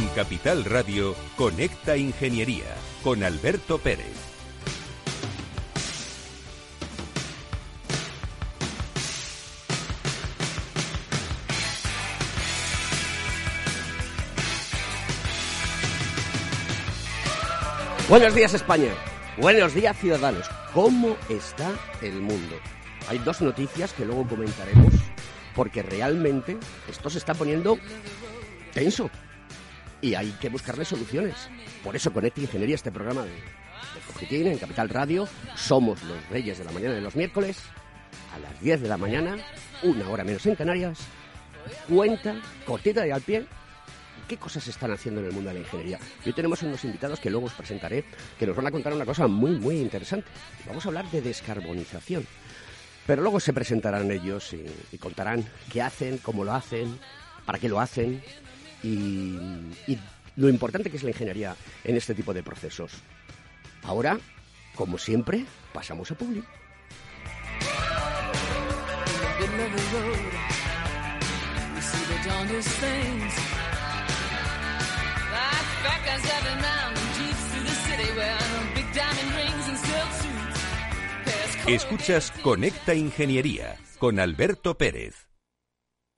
En Capital Radio, Conecta Ingeniería con Alberto Pérez. Buenos días España, buenos días ciudadanos. ¿Cómo está el mundo? Hay dos noticias que luego comentaremos porque realmente esto se está poniendo tenso y hay que buscarle soluciones. Por eso Conecta Ingeniería, este programa de, de Cogitín en Capital Radio, somos los reyes de la mañana de los miércoles, a las 10 de la mañana, una hora menos en Canarias, cuenta, cortita y al pie, qué cosas se están haciendo en el mundo de la ingeniería. Y hoy tenemos unos invitados que luego os presentaré, que nos van a contar una cosa muy, muy interesante. Vamos a hablar de descarbonización. Pero luego se presentarán ellos y, y contarán qué hacen, cómo lo hacen, para qué lo hacen, y, y, lo importante que es la ingeniería en este tipo de procesos. Ahora, como siempre, pasamos a Publi. Escuchas Conecta Ingeniería con Alberto Pérez.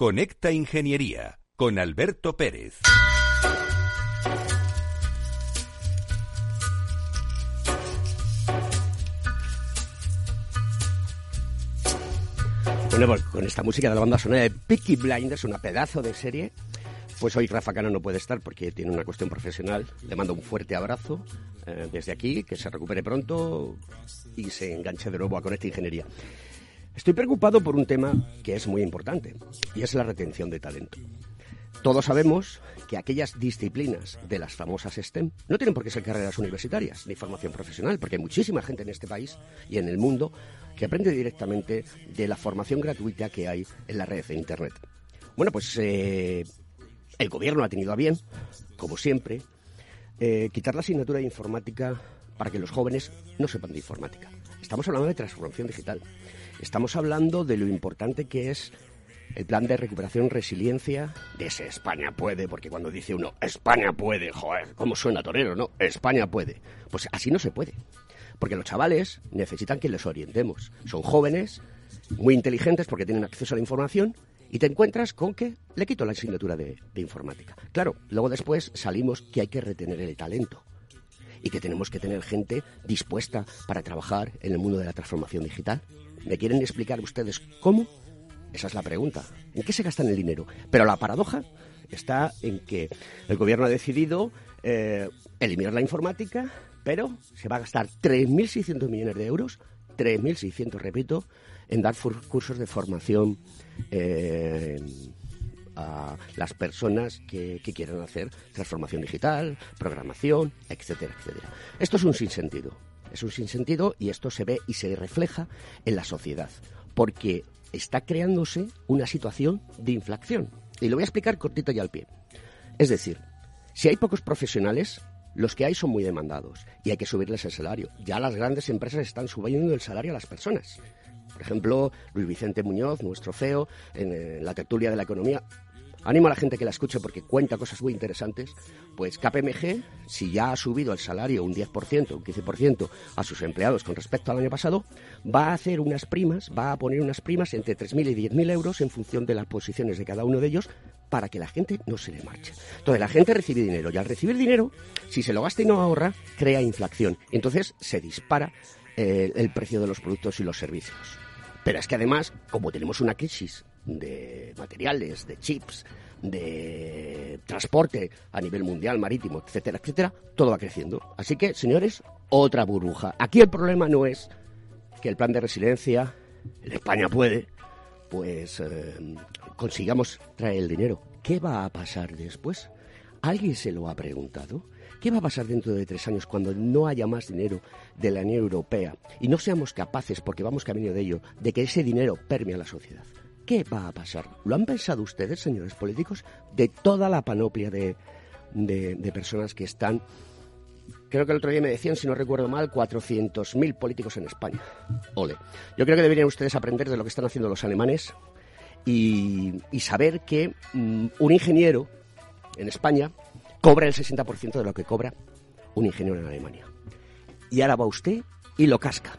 Conecta Ingeniería con Alberto Pérez. Bueno, pues con esta música de la banda sonora de Peaky Blinders, una pedazo de serie, pues hoy Rafa Cano no puede estar porque tiene una cuestión profesional. Le mando un fuerte abrazo eh, desde aquí, que se recupere pronto y se enganche de nuevo a Conecta Ingeniería. Estoy preocupado por un tema que es muy importante y es la retención de talento. Todos sabemos que aquellas disciplinas de las famosas STEM no tienen por qué ser carreras universitarias ni formación profesional, porque hay muchísima gente en este país y en el mundo que aprende directamente de la formación gratuita que hay en la red de Internet. Bueno, pues eh, el gobierno ha tenido a bien, como siempre, eh, quitar la asignatura de informática para que los jóvenes no sepan de informática. Estamos hablando de transformación digital. Estamos hablando de lo importante que es el plan de recuperación resiliencia de ese España puede, porque cuando dice uno España puede, joder, ¿cómo suena torero, no? España puede. Pues así no se puede. Porque los chavales necesitan que les orientemos. Son jóvenes, muy inteligentes porque tienen acceso a la información y te encuentras con que le quito la asignatura de, de informática. Claro, luego después salimos que hay que retener el talento y que tenemos que tener gente dispuesta para trabajar en el mundo de la transformación digital. ¿Me quieren explicar ustedes cómo? Esa es la pregunta. ¿En qué se gastan el dinero? Pero la paradoja está en que el gobierno ha decidido eh, eliminar la informática, pero se va a gastar 3.600 millones de euros, 3.600, repito, en dar cursos de formación eh, a las personas que, quieran hacer transformación digital, programación, etcétera, etcétera. Esto es un sinsentido. Es un sinsentido y esto se ve y se refleja en la sociedad. Porque está creándose una situación de inflación. Y lo voy a explicar cortito y al pie. Es decir, si hay pocos profesionales, los que hay son muy demandados y hay que subirles el salario. Ya las grandes empresas están subiendo el salario a las personas. Por ejemplo, Luis Vicente Muñoz, nuestro CEO, en la tertulia de la economía, Animo a la gente que la escuche porque cuenta cosas muy interesantes. Pues KPMG, si ya ha subido el salario un 10%, un 15% a sus empleados con respecto al año pasado, va a hacer unas primas, va a poner unas primas entre 3.000 y 10.000 euros en función de las posiciones de cada uno de ellos para que la gente no se le marche. Entonces la gente recibe dinero y al recibir dinero, si se lo gasta y no ahorra, crea inflación. Entonces se dispara eh, el precio de los productos y los servicios. Pero es que además, como tenemos una crisis de materiales, de chips, de transporte a nivel mundial, marítimo, etcétera, etcétera, todo va creciendo. Así que, señores, otra burbuja. Aquí el problema no es que el plan de resiliencia, en España puede, pues eh, consigamos traer el dinero. ¿Qué va a pasar después? ¿Alguien se lo ha preguntado? ¿Qué va a pasar dentro de tres años cuando no haya más dinero de la Unión Europea y no seamos capaces, porque vamos camino de ello, de que ese dinero permee a la sociedad? ¿Qué va a pasar? ¿Lo han pensado ustedes, señores políticos? De toda la panoplia de, personas que están creo que el otro día me decían, si no recuerdo mal, 400.000 políticos en España. Ole. Yo creo que deberían ustedes aprender de lo que están haciendo los alemanes y, saber que mm, un ingeniero en España cobra el 60% de lo que cobra un ingeniero en Alemania. Y ahora va usted y lo casca.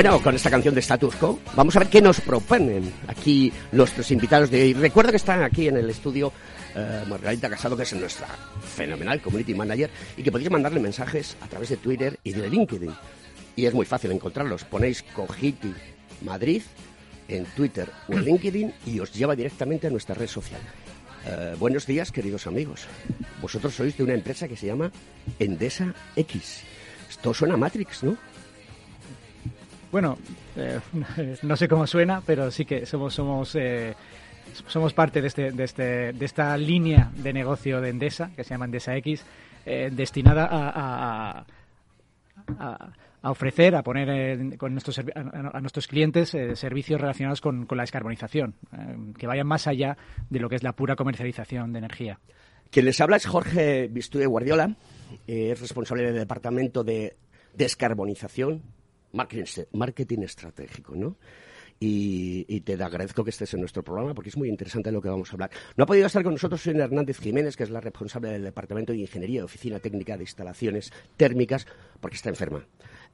Bueno, con esta canción de Status Quo, vamos a ver qué nos proponen aquí nuestros invitados de hoy. Recuerda que están aquí en el estudio eh, Margarita Casado, que es nuestra fenomenal community manager, y que podéis mandarle mensajes a través de Twitter y de LinkedIn. Y es muy fácil encontrarlos. Ponéis Cogiti Madrid en Twitter o en LinkedIn y os lleva directamente a nuestra red social. Eh, buenos días, queridos amigos. Vosotros sois de una empresa que se llama Endesa X. Esto suena Matrix, ¿no? Bueno, eh, no sé cómo suena, pero sí que somos eh, parte de este, este de esta línea de negocio de Endesa que se llama Endesa X, eh, destinada a, a, ofrecer, a poner con nuestros, a, nuestros clientes servicios relacionados con, la descarbonización, que vayan más allá de lo que es la pura comercialización de energía. Quien les habla es Jorge Bistúe Guardiola, es responsable del departamento de descarbonización marketing, estratégico, ¿no? Y, te agradezco que estés en nuestro programa porque es muy interesante lo que vamos a hablar. No ha podido estar con nosotros Sonia Hernández Jiménez, que es la responsable del Departamento de Ingeniería y Oficina Técnica de Instalaciones Térmicas, porque está enferma.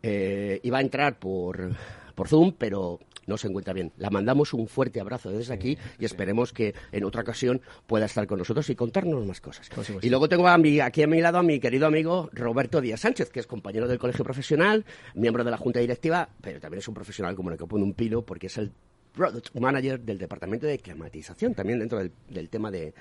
Eh, iba a entrar por, por Zoom, pero no se encuentra bien. La mandamos un fuerte abrazo desde aquí y esperemos que en otra ocasión pueda estar con nosotros y contarnos más cosas. Y luego tengo a mi, aquí a mi lado a mi querido amigo Roberto Díaz Sánchez, que es compañero del Colegio Profesional, miembro de la Junta Directiva, pero también es un profesional como el que pone un pino porque es el Product Manager del Departamento de Climatización, también dentro del, del tema de,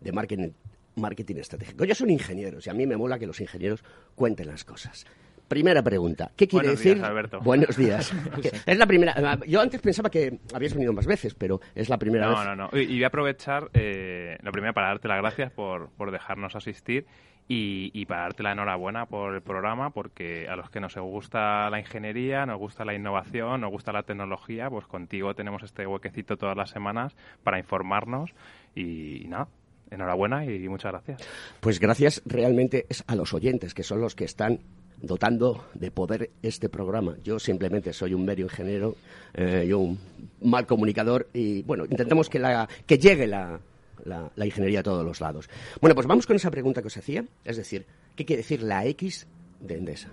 de marketing, marketing estratégico. Ellos son ingenieros y a mí me mola que los ingenieros cuenten las cosas. Primera pregunta. ¿Qué quiere Buenos decir? días, Alberto. Buenos días. es la primera. Yo antes pensaba que habías venido más veces, pero es la primera No, vez. no, no. Y y voy a aprovechar, eh, lo primero, para darte las gracias por, por dejarnos asistir y, y para darte la enhorabuena por el programa, porque a los que nos gusta la ingeniería, nos gusta la innovación, nos gusta la tecnología, pues contigo tenemos este huequecito todas las semanas para informarnos y, nada. Enhorabuena y muchas gracias. Pues gracias realmente es a los oyentes, que son los que están dotando de poder este programa. Yo simplemente soy un medio ingeniero, eh, yo un mal comunicador y bueno, intentamos que, la, que llegue la, la, ingeniería a todos los lados. Bueno, pues vamos con esa pregunta que os hacía, es decir, ¿qué quiere decir la X de Endesa?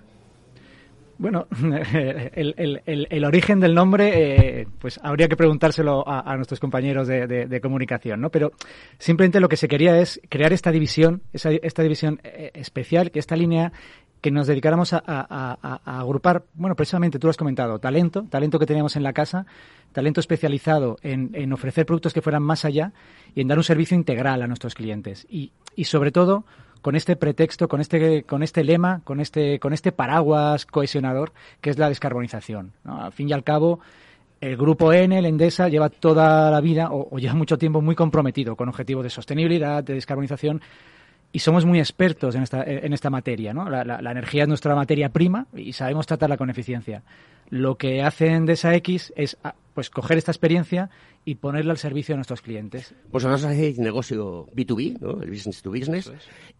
Bueno, el, el- el- origen del nombre, eh, pues habría que preguntárselo a, a nuestros compañeros de, de- de comunicación, ¿no? Pero simplemente lo que se quería es crear esta división, esa- esta división eh, especial, que esta línea que nos dedicáramos a, agrupar, bueno, precisamente tú lo has comentado, talento, talento que teníamos en la casa, talento especializado en, ofrecer productos que fueran más allá y en dar un servicio integral a nuestros clientes. Y, sobre todo, con este pretexto, con este, con este lema, con este, con este paraguas cohesionador que es la descarbonización. ¿no? Al fin y al cabo, el grupo N, el Endesa, lleva toda la vida o lleva mucho tiempo muy comprometido con objetivos de sostenibilidad, de descarbonización y somos muy expertos en esta, en esta materia. ¿no? La, la- la energía es nuestra materia prima y sabemos tratarla con eficiencia. Lo que hace Endesa X es ah, pues, coger esta experiencia y ponerla al servicio de nuestros clientes. Pues vosotros hacéis negocio B2B, ¿no? el business to business.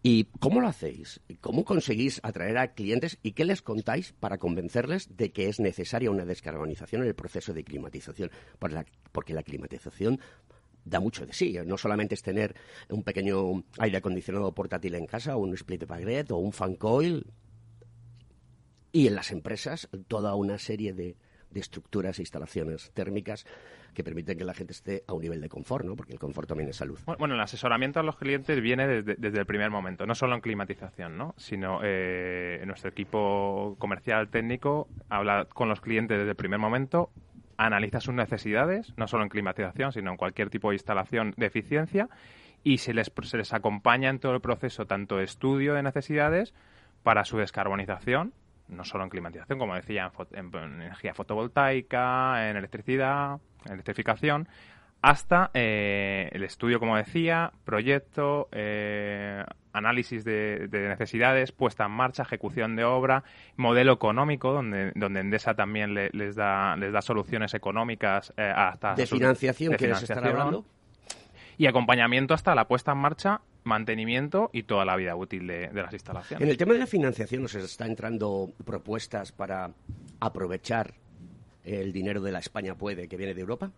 ¿Y cómo lo hacéis? ¿Cómo conseguís atraer a clientes y qué les contáis para convencerles de que es necesaria una descarbonización en el proceso de climatización? Por la- porque la climatización da mucho de sí. No solamente es tener un pequeño aire acondicionado portátil en casa, o un split bagret o un fan coil. Y en las empresas, toda una serie de, de estructuras e instalaciones térmicas que permiten que la gente esté a un nivel de confort, ¿no? Porque el confort también es salud. Bueno, el asesoramiento a los clientes viene desde, desde el primer momento, no solo en climatización, ¿no? sino eh, nuestro equipo comercial técnico habla con los clientes desde el primer momento, analiza sus necesidades, no solo en climatización, sino en cualquier tipo de instalación de eficiencia, y se les, se les acompaña en todo el proceso, tanto de estudio de necesidades para su descarbonización, no solo en climatización, como decía, en, en energía fotovoltaica, en electricidad, en electrificación, hasta eh, el estudio, como decía, proyecto, eh, análisis de, de necesidades, puesta en marcha, ejecución de obra, modelo económico, donde, donde Endesa también le- les, da, les da soluciones económicas eh, hasta ¿De financiación de quieres estar hablando? Y acompañamiento hasta la puesta en marcha, mantenimiento y toda la vida útil de, de las instalaciones. En el tema de la financiación nos está entrando propuestas para aprovechar el dinero de la España puede que viene de Europa.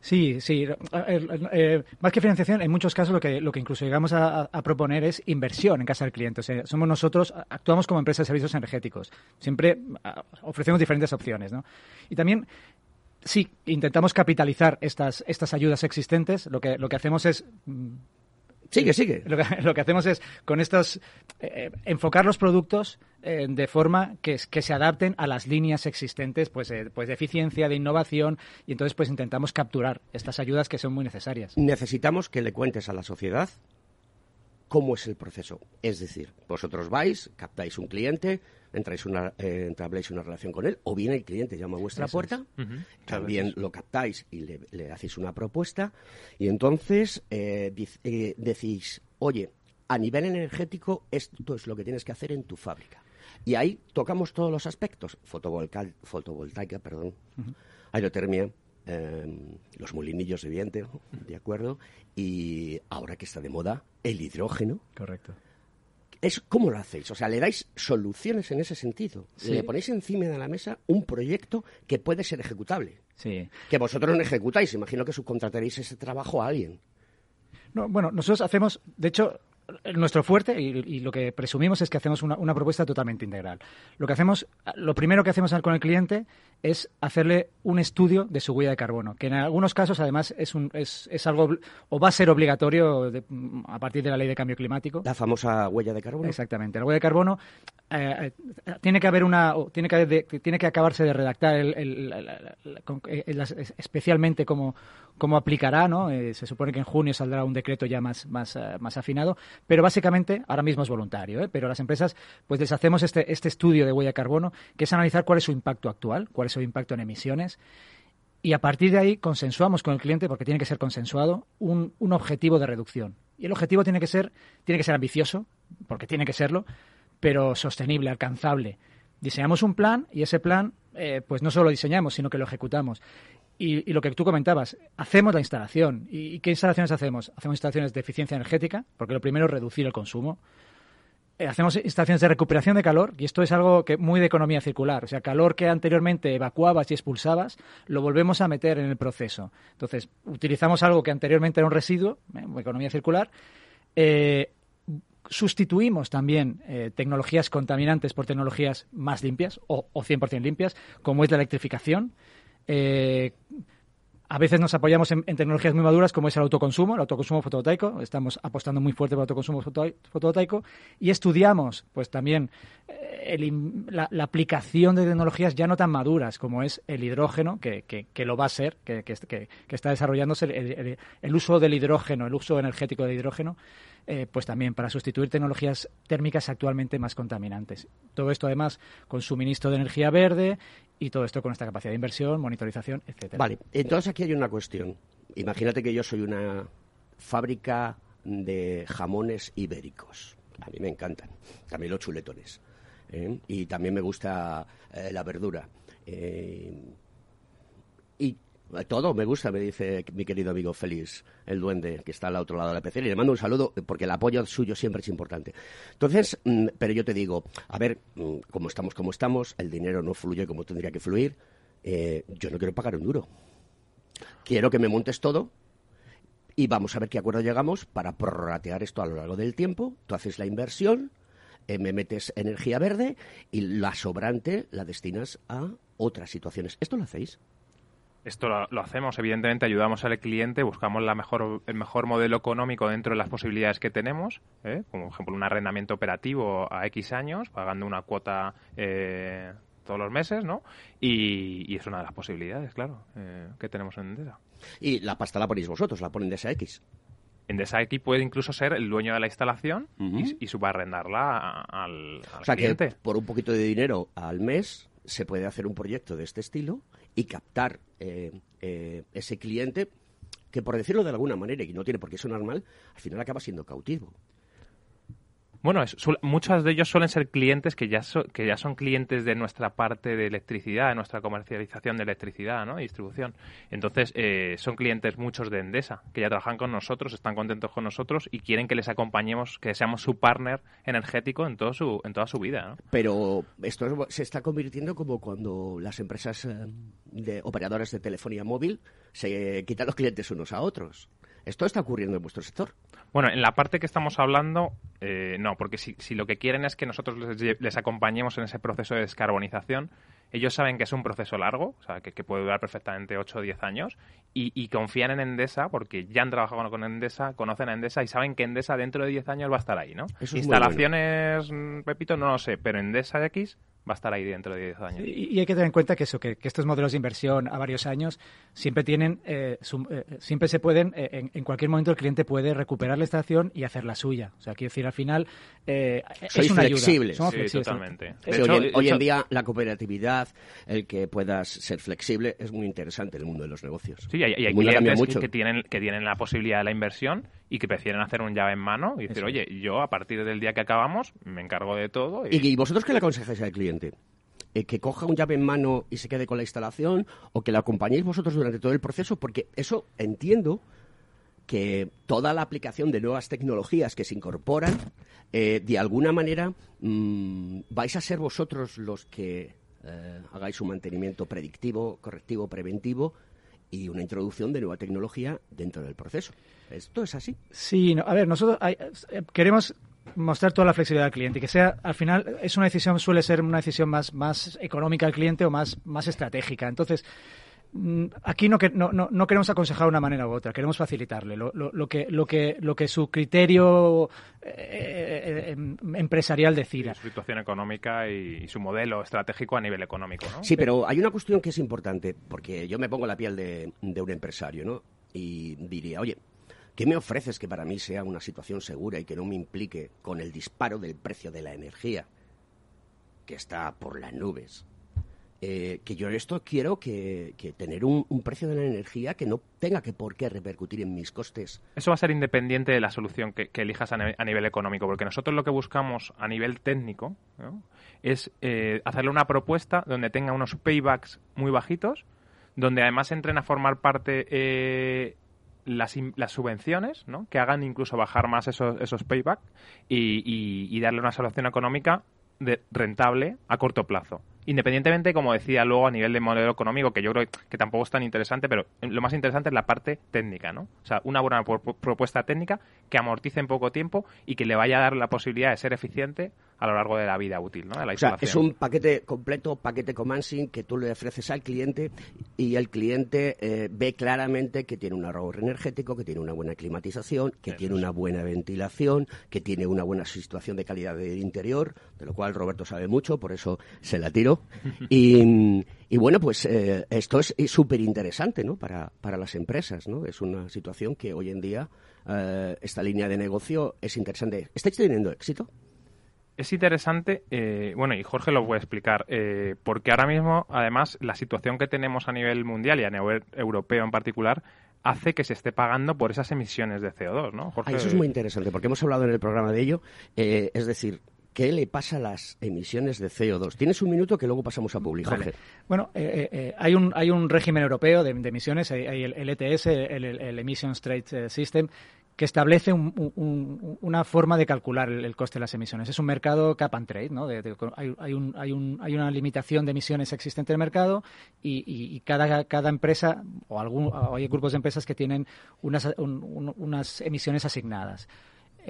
Sí, sí. Eh, eh, más que financiación, en muchos casos lo que, lo que incluso llegamos a, a proponer es inversión en casa del cliente. O sea, somos nosotros, actuamos como empresa de servicios energéticos. Siempre ofrecemos diferentes opciones, ¿no? Y también, sí, intentamos capitalizar estas, estas ayudas existentes. Lo que, lo que hacemos es mm, Sigue, sigue. lo que, lo que hacemos es con estos eh, enfocar los productos eh, de forma que se adapten a las líneas existentes pues, eh, pues de eficiencia, de innovación y entonces pues intentamos capturar estas ayudas que son muy necesarias. Necesitamos que le cuentes a la sociedad cómo es el proceso. Es decir, vosotros vais, captáis un cliente, entráis una, eh, entabláis una relación con él, o bien el cliente llama a vuestra Eso puerta, también lo captáis y le, le hacéis una propuesta, y entonces eh, eh, decís, oye, a nivel energético esto es lo que tienes que hacer en tu fábrica. Y ahí tocamos todos los aspectos, fotovoltaica, perdón, aerotermia, eh, los molinillos de viento, ¿de acuerdo? Y ahora que está de moda, el hidrógeno. Correcto. Es, ¿Cómo lo hacéis? O sea, le dais soluciones en ese sentido. Sí. Le ponéis encima de la mesa un proyecto que puede ser ejecutable. Sí. Que vosotros no ejecutáis. Imagino que subcontrataréis ese trabajo a alguien. No, bueno, nosotros hacemos, de hecho, nuestro fuerte y, y lo que presumimos es que hacemos una, una propuesta totalmente integral. Lo que hacemos, lo primero que hacemos con el cliente es hacerle un estudio de su huella de carbono, que en algunos casos además es, un, es, es algo o va a ser obligatorio a partir de la ley de cambio climático. La famosa huella de carbono. Exactamente. La huella de carbono eh, eh, tiene que haber una tiene que tiene que acabarse de redactar el, especialmente cómo, cómo aplicará, ¿no? Eh, se supone que en junio saldrá un decreto ya más más, más afinado, pero básicamente ahora mismo es voluntario, pero las empresas pues les hacemos este este estudio de huella de carbono que es analizar cuál es su impacto actual, cuál es su impacto en emisiones y a partir de ahí consensuamos con el cliente, porque tiene que ser consensuado, un, un, objetivo de reducción. Y el objetivo tiene que ser, tiene que ser ambicioso, porque tiene que serlo, pero sostenible, alcanzable. Diseñamos un plan y ese plan, eh, pues no solo lo diseñamos, sino que lo ejecutamos. Y, lo que tú comentabas, hacemos la instalación. ¿Y, qué instalaciones hacemos? Hacemos instalaciones de eficiencia energética, porque lo primero es reducir el consumo. Eh, hacemos instalaciones de recuperación de calor, y esto es algo que muy de economía circular. O sea, calor que anteriormente evacuabas y expulsabas, lo volvemos a meter en el proceso. Entonces, utilizamos algo que anteriormente era un residuo, eh, economía circular, eh, sustituimos también tecnologías contaminantes por tecnologías más limpias o, o 100% limpias, como es la electrificación. A veces nos apoyamos en, tecnologías muy maduras como es el autoconsumo, el autoconsumo fotovoltaico. Estamos apostando muy fuerte por el autoconsumo fotovoltaico y estudiamos, pues también eh, la, aplicación de tecnologías ya no tan maduras como es el hidrógeno, que, lo va a ser, que, está desarrollándose el, uso del hidrógeno, el uso energético del hidrógeno eh, pues también para sustituir tecnologías térmicas actualmente más contaminantes. Todo esto además con suministro de energía verde y todo esto con esta capacidad de inversión, monitorización, etcétera. Vale, entonces aquí hay una cuestión. Imagínate que yo soy una fábrica de jamones ibéricos. A mí me encantan. También los chuletones. ¿eh? Y también me gusta eh, la verdura. y todo me gusta, me dice mi querido amigo Félix, el duende, que está al otro lado de la PC. Y le mando un saludo porque el apoyo suyo siempre es importante. Entonces, mm, pero yo te digo, a ver, mm, como estamos como estamos, el dinero no fluye como tendría que fluir, eh, yo no quiero pagar un duro. Quiero que me montes todo y vamos a ver qué acuerdo llegamos para prorratear esto a lo largo del tiempo. Tú haces la inversión, eh, me metes energía verde y la sobrante la destinas a otras situaciones. ¿Esto lo hacéis? Esto lo, hacemos, evidentemente ayudamos al cliente, buscamos la mejor, el mejor modelo económico dentro de las posibilidades que tenemos, ¿eh? como por ejemplo un arrendamiento operativo a X años, pagando una cuota eh, todos los meses, ¿no? Y, es una de las posibilidades, claro, eh, que tenemos en Endesa. Y la pasta la ponéis vosotros, la ponen Endesa X. Endesa X puede incluso ser el dueño de la instalación y, subarrendarla al, al o sea Que por un poquito de dinero al mes se puede hacer un proyecto de este estilo y captar eh, eh, ese cliente que, por decirlo de alguna manera, y no tiene por qué sonar mal, al final acaba siendo cautivo. Bueno, muchos de ellos suelen ser clientes que ya, que ya son clientes de nuestra parte de electricidad, de nuestra comercialización de electricidad ¿no? distribución. Entonces, eh, son clientes muchos de Endesa, que ya trabajan con nosotros, están contentos con nosotros y quieren que les acompañemos, que seamos su partner energético en, su, en toda su vida. Pero esto se está convirtiendo como cuando las empresas eh, de operadores de telefonía móvil se quitan los clientes unos a otros. ¿Esto está ocurriendo en vuestro sector? Bueno, en la parte que estamos hablando, eh, no, porque si, si, lo que quieren es que nosotros les, acompañemos en ese proceso de descarbonización, ellos saben que es un proceso largo, o sea, que, puede durar perfectamente 8 o 10 años, y, confían en Endesa porque ya han trabajado con Endesa, conocen a Endesa y saben que Endesa dentro de 10 años va a estar ahí, ¿no? Instalaciones, mm, Pepito, no lo sé, pero Endesa X va a estar ahí dentro de 10 años. Y, hay que tener en cuenta que eso, que, estos modelos de inversión a varios años siempre tienen, eh, eh, siempre se pueden, eh, en, cualquier momento el cliente puede recuperar la estación y hacer la suya. O sea, quiero decir, al final es una flexible. Somos flexibles. Totalmente. hoy, en día la cooperatividad, el que puedas ser flexible, es muy interesante en el mundo de los negocios. Sí, hay, hay clientes que, tienen, que tienen la posibilidad de la inversión y que prefieren hacer un llave en mano y decir, oye, yo a partir del día que acabamos me encargo de todo. ¿Y, ¿Y vosotros qué le aconsejáis al cliente? Eh, que coja un llave en mano y se quede con la instalación o que la acompañéis vosotros durante todo el proceso, porque eso entiendo que toda la aplicación de nuevas tecnologías que se incorporan, eh, de alguna manera mm, vais a ser vosotros los que eh, hagáis un mantenimiento predictivo, correctivo, preventivo y una introducción de nueva tecnología dentro del proceso. ¿Esto es así? Sí, a ver, nosotros queremos mostrar toda la flexibilidad al cliente y que sea, al final, es una decisión, suele ser una decisión más, más económica al cliente o más, más estratégica. Entonces, mm, aquí no, no, no, no queremos aconsejar de una manera u otra, queremos facilitarle. Lo, lo, lo que, lo, que, lo que su criterio eh, eh, em, empresarial decida. su situación económica y, su modelo estratégico a nivel económico, ¿no? Sí, pero hay una cuestión que es importante, porque yo me pongo la piel de, de un empresario, ¿no? Y diría, oye, ¿Qué me ofreces que para mí sea una situación segura y que no me implique con el disparo del precio de la energía, que está por las nubes? Eh, que yo esto quiero que, tener un, precio de la energía que no tenga que por qué repercutir en mis costes. Eso va a ser independiente de la solución que, elijas a, nivel económico, porque nosotros lo que buscamos a nivel técnico es eh, hacerle una propuesta donde tenga unos paybacks muy bajitos, donde además entren a formar parte eh, las, las subvenciones, ¿no? que hagan incluso bajar más esos, esos payback y, darle una solución económica de, rentable a corto plazo. Independientemente, como decía luego, a nivel de modelo económico, que yo creo que tampoco es tan interesante, pero lo más interesante es la parte técnica, ¿no? O sea, una buena propuesta técnica que amortice en poco tiempo y que le vaya a dar la posibilidad de ser eficiente a lo largo de la vida útil, ¿no? De la o sea, es un paquete completo, paquete Comansing que tú le ofreces al cliente y el cliente eh, ve claramente que tiene un ahorro energético, que tiene una buena climatización, que tiene una buena ventilación, que tiene una buena situación de calidad del interior, de lo cual Roberto sabe mucho, por eso se la tiro. y, bueno, pues eh, esto es súper interesante, ¿no? Para, para las empresas, ¿no? Es una situación que hoy en día eh, esta línea de negocio es interesante. ¿Estáis teniendo éxito? Es interesante, eh, bueno, y Jorge lo puede explicar, eh, porque ahora mismo, además, la situación que tenemos a nivel mundial y a nivel europeo en particular hace que se esté pagando por esas emisiones de CO2, ¿no? Jorge... eso es muy interesante, porque hemos hablado en el programa de ello. Eh, es decir, ¿qué le pasa a las emisiones de CO2? Tienes un minuto que luego pasamos a público. Bueno, hay, un, hay un régimen europeo de, emisiones, hay, el, ETS, el, el, Emissions Trade System, que establece una forma de calcular el, coste de las emisiones. Es un mercado cap and trade, ¿no? hay, una limitación de emisiones existente en el mercado y, cada, empresa o, algún, hay grupos de empresas que tienen unas emisiones asignadas.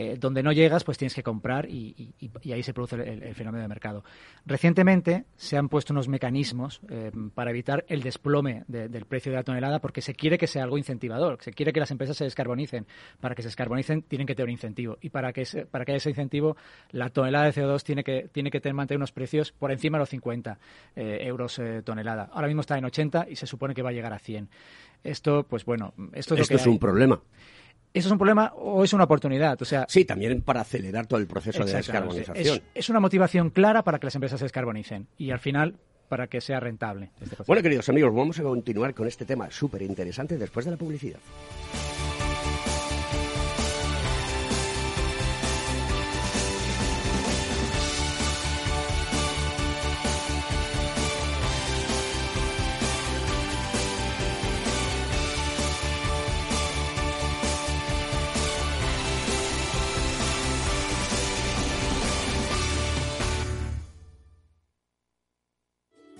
Eh, donde no llegas, pues tienes que comprar y, ahí se produce el, fenómeno de mercado. Recientemente se han puesto unos mecanismos eh, para evitar el desplome del precio de la tonelada porque se quiere que sea algo incentivador, se quiere que las empresas se descarbonicen. Para que se descarbonicen tienen que tener un incentivo y para que, para que haya ese incentivo la tonelada de CO2 tiene que, tiene que tener, mantener unos precios por encima de los 50 eh, euros tonelada. Ahora mismo está en 80 y se supone que va a llegar a 100. Esto, pues bueno, esto es, esto es un problema. ¿Eso es un problema o es una oportunidad? O sea, sí, también para acelerar todo el proceso de descarbonización. Es, una motivación clara para que las empresas se descarbonicen y al final para que sea rentable. Este bueno, queridos amigos, vamos a continuar con este tema súper interesante después de la publicidad.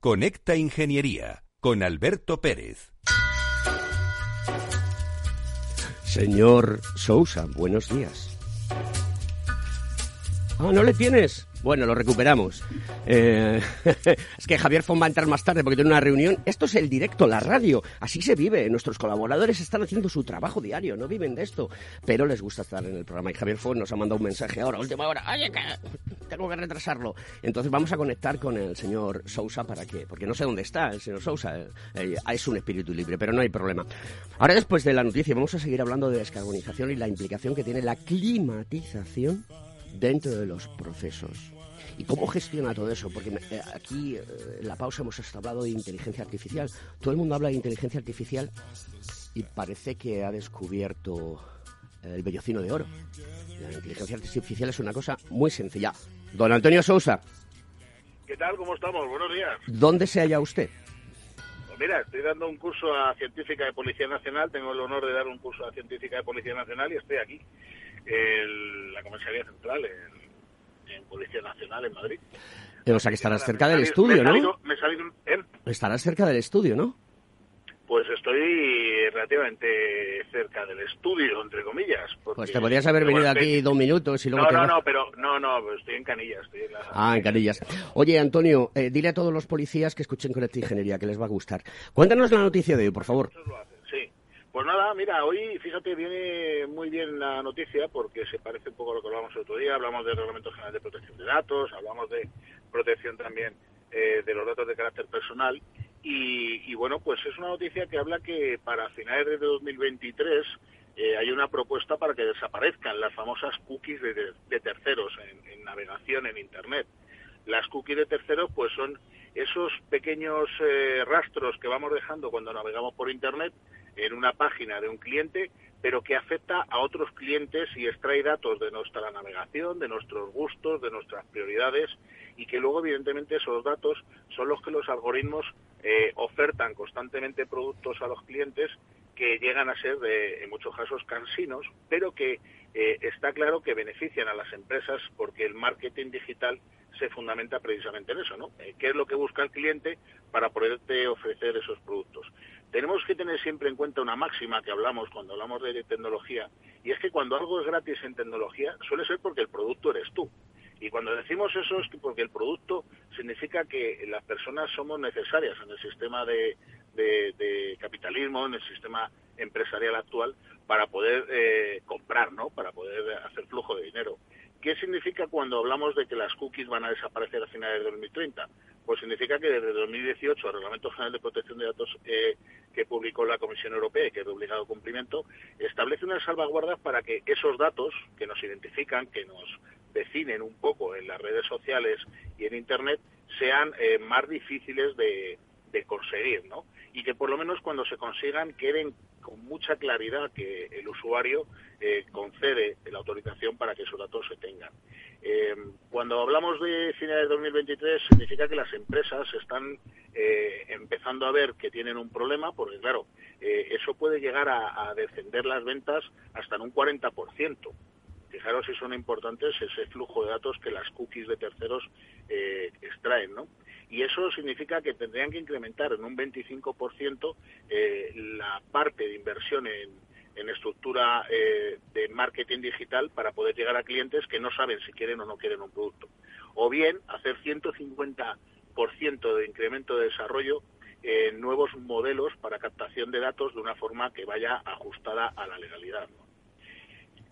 Conecta Ingeniería con Alberto Pérez. Señor Sousa, buenos días. Ah, ¿no le tienes? Bueno, lo recuperamos. Eh, es que Javier Fon va a entrar más tarde porque tiene una reunión. Esto es el directo, la radio. Así se vive. Nuestros colaboradores están haciendo su trabajo diario, no viven de esto. Pero les gusta estar en el programa. Y Javier Fon nos ha mandado un mensaje ahora, última hora. Oye, que tengo que retrasarlo. Entonces vamos a conectar con el señor Sousa para qué. Porque no sé dónde está el señor Sousa. Eh, es un espíritu libre, pero no hay problema. Ahora, después de la noticia, vamos a seguir hablando de descarbonización y la implicación que tiene la climatización dentro de los procesos. ¿Y cómo gestiona todo eso? Porque eh, aquí eh, en la pausa hemos hablado de inteligencia artificial. Todo el mundo habla de inteligencia artificial y parece que ha descubierto el bellocino de oro. La inteligencia artificial es una cosa muy sencilla. Don Antonio Sousa. ¿Qué tal? ¿Cómo estamos? Buenos días. ¿Dónde se halla usted? Pues mira, estoy dando un curso a Científica de Policía Nacional. Tengo el honor de dar un curso a Científica de Policía Nacional y estoy aquí, en la Comisaría Central, en, en Policía Nacional, en Madrid. O sea que estarás cerca del estudio, me ¿no? salido- me he salido- ¿eh? Estarás cerca del estudio, ¿no? Pues estoy relativamente cerca del estudio, entre comillas. Pues te podrías haber venido bueno, aquí dos minutos y luego No, te no, vas. no, pero no, no, pues estoy en Canillas, estoy en la... Ah, en Canillas. Oye, Antonio, eh, dile a todos los policías que escuchen Conecta Ingeniería, que les va a gustar. Cuéntanos la noticia de hoy, por favor. Muchos lo hacen. Pues nada, mira, hoy, fíjate, viene muy bien la noticia porque se parece un poco a lo que hablamos el otro día. Hablamos del Reglamento General de Protección de Datos, hablamos de protección también eh, de los datos de carácter personal. Y, y bueno, pues es una noticia que habla que para finales de 2023 eh, hay una propuesta para que desaparezcan las famosas cookies de, terceros en, en navegación en Internet. Las cookies de terceros pues son esos pequeños eh, rastros que vamos dejando cuando navegamos por Internet en una página de un cliente, pero que afecta a otros clientes y extrae datos de nuestra navegación, de nuestros gustos, de nuestras prioridades y que luego evidentemente esos datos son los que los algoritmos eh, ofertan constantemente productos a los clientes que llegan a ser de, en muchos casos cansinos, pero que eh, está claro que benefician a las empresas porque el marketing digital se fundamenta precisamente en eso, ¿no? Eh, ¿Qué es lo que busca el cliente para poderte ofrecer esos productos? Tenemos que tener siempre en cuenta una máxima que hablamos cuando hablamos de tecnología, y es que cuando algo es gratis en tecnología suele ser porque el producto eres tú. Y cuando decimos eso es que porque el producto significa que las personas somos necesarias en el sistema de- de capitalismo, en el sistema empresarial actual, para poder eh, comprar, ¿no? Para poder hacer flujo de dinero. ¿Qué significa cuando hablamos de que las cookies van a desaparecer a finales de 2030? Pues significa que desde 2018 el Reglamento General de Protección de Datos eh, que publicó la Comisión Europea y que es de obligado cumplimiento establece unas salvaguardas para que esos datos que nos identifican, que nos definen un poco en las redes sociales y en Internet sean eh, más difíciles de, de conseguir, ¿no? Y que por lo menos cuando se consigan queden con mucha claridad que el usuario eh, concede la autorización para que esos datos se tengan. Eh, cuando hablamos de finales de 2023 significa que las empresas están eh, empezando a ver que tienen un problema porque claro, eso puede llegar a, a descender las ventas hasta en un 40%. Fijaros si son importantes ese flujo de datos que las cookies de terceros eh, extraen, ¿no? Y eso significa que tendrían que incrementar en un 25% eh, la parte de inversión en, estructura eh, de marketing digital para poder llegar a clientes que no saben si quieren o no quieren un producto. O bien hacer 150% de incremento de desarrollo en nuevos modelos para captación de datos de una forma que vaya ajustada a la legalidad. ¿no?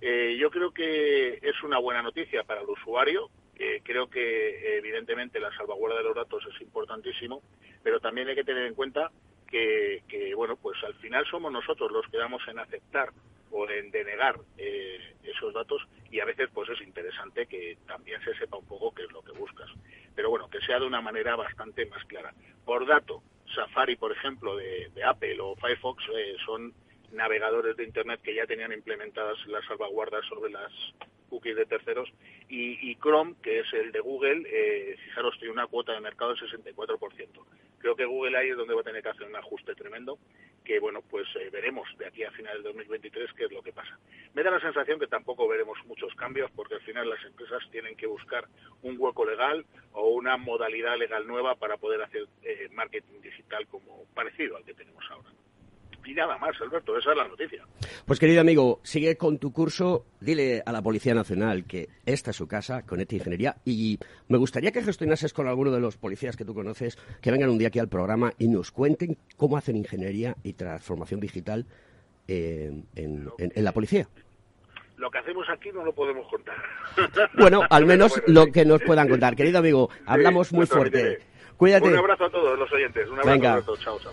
Eh, yo creo que es una buena noticia para el usuario. Eh, creo que evidentemente la salvaguarda de los datos es importantísimo, pero también hay que tener en cuenta que, que, bueno, pues al final somos nosotros los que damos en aceptar o en denegar eh, esos datos y a veces pues es interesante que también se sepa un poco qué es lo que buscas. pero bueno, que sea de una manera bastante más clara. Por dato, Safari, por ejemplo, de, Apple o Firefox eh, son navegadores de Internet que ya tenían implementadas las salvaguardas sobre las cookies de terceros y, Chrome, que es el de Google, eh, fijaros, tiene una cuota de mercado del 64%. Creo que Google ahí es donde va a tener que hacer un ajuste tremendo, que bueno, pues eh, veremos de aquí a finales de 2023 qué es lo que pasa. Me da la sensación que tampoco veremos muchos cambios porque al final las empresas tienen que buscar un hueco legal o una modalidad legal nueva para poder hacer eh, marketing digital como parecido al que tenemos ahora. Y nada más, Alberto, esa es la noticia. Pues querido amigo, sigue con tu curso, dile a la Policía Nacional que esta es su casa, con esta Ingeniería, y me gustaría que gestionases con alguno de los policías que tú conoces, que vengan un día aquí al programa y nos cuenten cómo hacen ingeniería y transformación digital en, la policía lo que hacemos aquí no lo podemos contar. Bueno, al menos lo que nos puedan contar. Querido amigo, hablamos muy fuerte. Cuídate. Un abrazo a todos los oyentes. Un abrazo a todos. Chao, chao.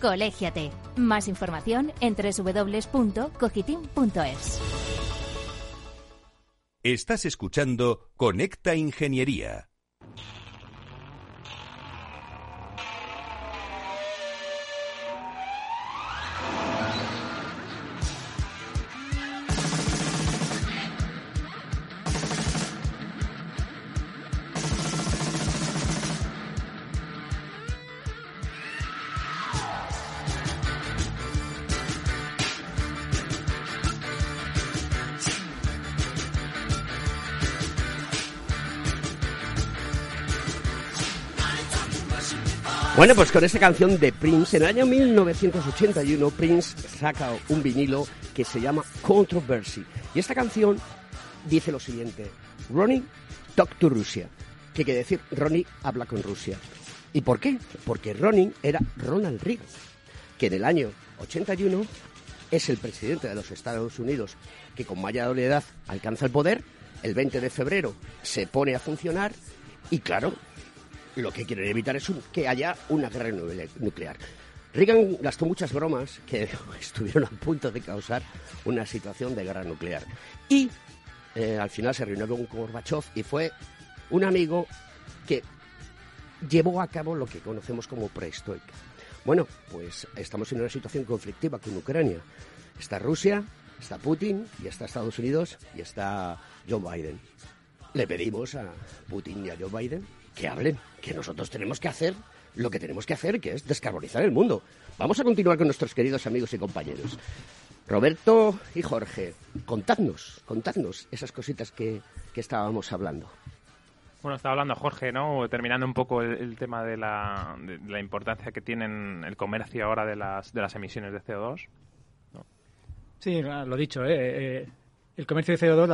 Colégiate. Más información en www.cogitim.es. Estás escuchando Conecta Ingeniería. Bueno, pues con esa canción de Prince, en el año 1981 Prince saca un vinilo que se llama Controversy. Y esta canción dice lo siguiente, Ronnie talk to Russia, que quiere decir Ronnie habla con Rusia. ¿Y por qué? Porque Ronnie era Ronald Reagan, que en el año 81 es el presidente de los Estados Unidos, que con mayor edad alcanza el poder, el 20 de febrero se pone a funcionar y claro, lo que quieren evitar es que haya una guerra nuclear. Reagan gastó muchas bromas que estuvieron a punto de causar una situación de guerra nuclear. Y eh, al final se reunió con Gorbachev y fue un amigo que llevó a cabo lo que conocemos como prehistórica. Bueno, pues estamos en una situación conflictiva con Ucrania. Está Rusia, está Putin y está Estados Unidos y está Joe Biden. Le pedimos a Putin y a Joe Biden que hablen, que nosotros tenemos que hacer lo que tenemos que hacer, que es descarbonizar el mundo. Vamos a continuar con nuestros queridos amigos y compañeros. Roberto y Jorge, contadnos, contadnos esas cositas que, estábamos hablando. Bueno, estaba hablando Jorge, ¿no? Terminando un poco el, tema de la, importancia que tienen el comercio ahora de las, de las emisiones de CO2. Sí, lo dicho, ¿eh? Eh el comercio de CO2,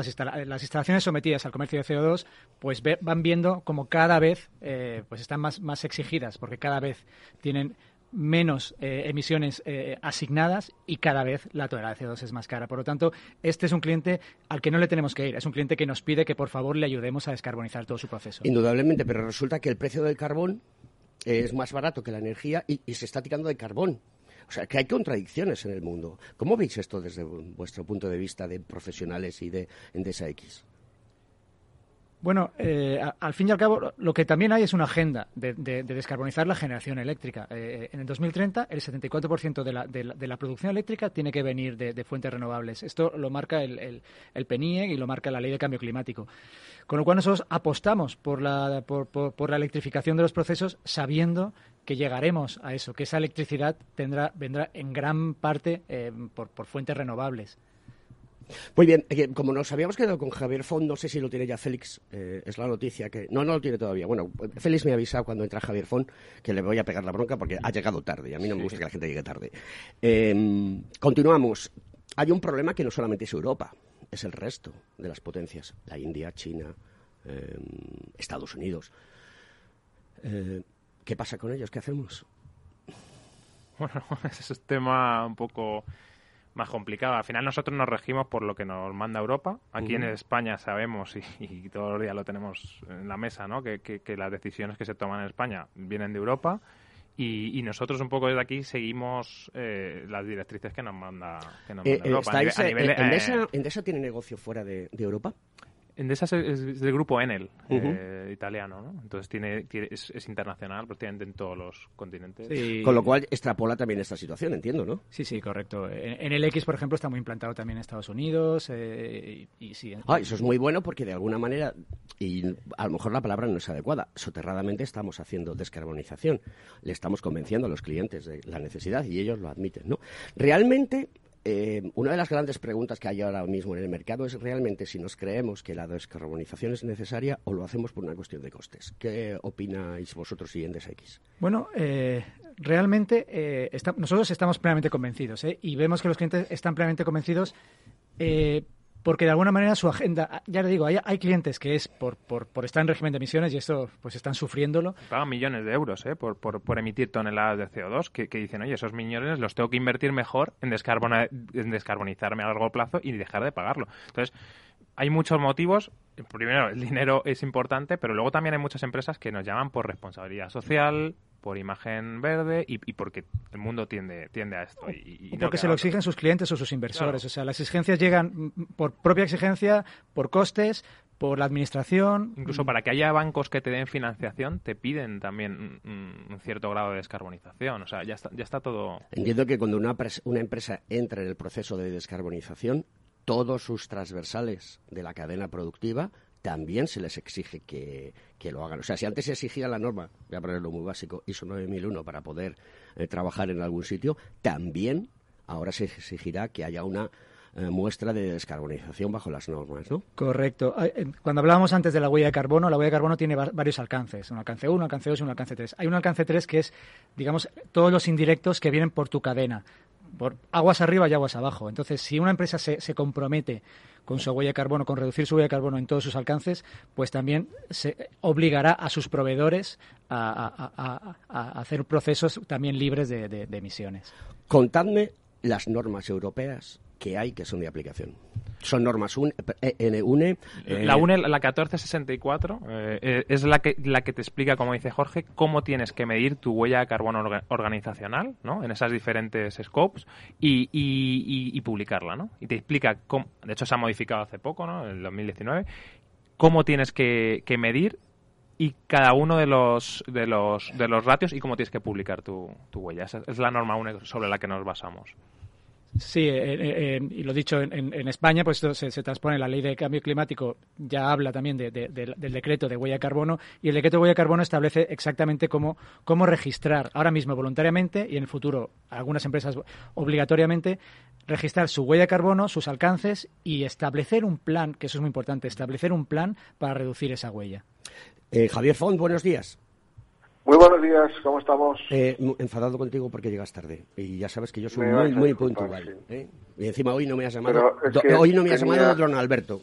las, instalaciones sometidas al comercio de CO2, pues van viendo como cada vez eh, pues están más, más exigidas, porque cada vez tienen menos eh, emisiones eh, asignadas y cada vez la tolerancia de CO2 es más cara. Por lo tanto, este es un cliente al que no le tenemos que ir. Es un cliente que nos pide que por favor le ayudemos a descarbonizar todo su proceso. Indudablemente, pero resulta que el precio del carbón es más barato que la energía y, y se está tirando de carbón. O sea, que hay contradicciones en el mundo. ¿Cómo veis esto desde vuestro punto de vista de profesionales y de Endesa X? Bueno, eh, al fin y al cabo, lo que también hay es una agenda de, descarbonizar la generación eléctrica. Eh, en el 2030, el 74% de la, de, la, producción eléctrica tiene que venir de, fuentes renovables. Esto lo marca el, el, PNIE y lo marca la Ley de Cambio Climático. Con lo cual, nosotros apostamos por la, por, la electrificación de los procesos sabiendo que llegaremos a eso, que esa electricidad tendrá, vendrá en gran parte eh, por, por fuentes renovables. Muy bien, eh, como nos habíamos quedado con Javier Font, no sé si lo tiene ya Félix, eh, es la noticia que... No, no lo tiene todavía. Bueno, Félix me ha avisado cuando entra Javier Font que le voy a pegar la bronca porque ha llegado tarde y a mí no me gusta que la gente llegue tarde. Em, continuamos. Hay un problema que no solamente es Europa, es el resto de las potencias. La India, China, em, Estados Unidos. Eh, ¿Qué pasa con ellos? ¿Qué hacemos? Bueno, ese es un tema un poco más complicado. Al final nosotros nos regimos por lo que nos manda Europa. Aquí en España sabemos, y, todos los días lo tenemos en la mesa, ¿no? que, las decisiones que se toman en España vienen de Europa. Y, nosotros un poco desde aquí seguimos eh, las directrices que nos manda, que nos eh, manda Europa. Eh, ¿Endesa, tiene negocio fuera de Europa? Endesa es, del grupo Enel, eh, italiano, ¿no? Entonces tiene, es, internacional prácticamente en todos los continentes. Con lo cual extrapola también esta situación, entiendo, ¿no? Sí, sí, correcto. En el X, por ejemplo, está muy implantado también en Estados Unidos eh, y, sí. Ah, eso es muy bueno porque de alguna manera, y a lo mejor la palabra no es adecuada, soterradamente estamos haciendo descarbonización. Le estamos convenciendo a los clientes de la necesidad y ellos lo admiten, ¿no? Realmente eh, una de las grandes preguntas que hay ahora mismo en el mercado es realmente si nos creemos que la descarbonización es necesaria o lo hacemos por una cuestión de costes. ¿Qué opináis vosotros y DSX? Bueno, eh, realmente eh, nosotros estamos plenamente convencidos y vemos que los clientes están plenamente convencidos porque de alguna manera su agenda, ya le digo, hay, hay clientes que es por, por, por, estar en régimen de emisiones y esto pues están sufriéndolo. Pagan millones de euros ¿eh? por, por, por emitir toneladas de CO2 que, dicen, oye, esos millones los tengo que invertir mejor en, en descarbonizarme a largo plazo y dejar de pagarlo. Entonces, hay muchos motivos. Primero, el dinero es importante, pero luego también hay muchas empresas que nos llaman por responsabilidad social, por imagen verde y, porque el mundo tiende, tiende a esto. Y, porque se lo exigen sus clientes o sus inversores. O sea, las exigencias llegan por propia exigencia, por costes, por la administración. Incluso para que haya bancos que te den financiación, te piden también un, cierto grado de descarbonización. O sea, ya está, ya está todo. Entiendo que cuando una, una empresa entra en el proceso de descarbonización, todos sus transversales de la cadena productiva también se les exige que, lo hagan. O sea, si antes se exigía la norma, voy a ponerlo muy básico, ISO 9001 para poder eh, trabajar en algún sitio, también ahora se exigirá que haya una eh, muestra de descarbonización bajo las normas, ¿no? Correcto. Eh, cuando hablábamos antes de la huella de carbono, la huella de carbono tiene varios alcances. Un alcance 1, un alcance 2 y un alcance 3. Hay un alcance 3 que es, digamos, todos los indirectos que vienen por tu cadena por aguas arriba y aguas abajo. Entonces, si una empresa se, se compromete con su huella carbono, con reducir su huella de carbono en todos sus alcances, pues también se obligará a sus proveedores a, hacer procesos también libres de, de emisiones. Contadme las normas europeas que hay que son de aplicación. Son normas UNE. Eh, UNE eh, la UNE, la 1464, eh, es la que, la que te explica, como dice Jorge, cómo tienes que medir tu huella de carbono organizacional ¿no? en esas diferentes scopes y, y, publicarla. ¿no? Y te explica, cómo, de hecho se ha modificado hace poco, ¿no? en el 2019, cómo tienes que, medir y cada uno de los, de los, de los ratios y cómo tienes que publicar tu, tu huella. Esa es la norma UNE sobre la que nos basamos. Sí, eh, eh, y lo dicho, en, en, España pues se, se, transpone la ley de cambio climático, ya habla también de, del decreto de huella de carbono, y el decreto de huella de carbono establece exactamente cómo, cómo registrar, ahora mismo voluntariamente y en el futuro algunas empresas obligatoriamente, registrar su huella de carbono, sus alcances y establecer un plan, que eso es muy importante, establecer un plan para reducir esa huella. Eh, Javier Font, buenos días. Muy buenos días, ¿cómo estamos? Eh, enfadado contigo porque llegas tarde. Y ya sabes que yo soy muy, muy puntual. ¿eh? Y encima hoy no me has llamado. hoy no me has llamado Don Alberto.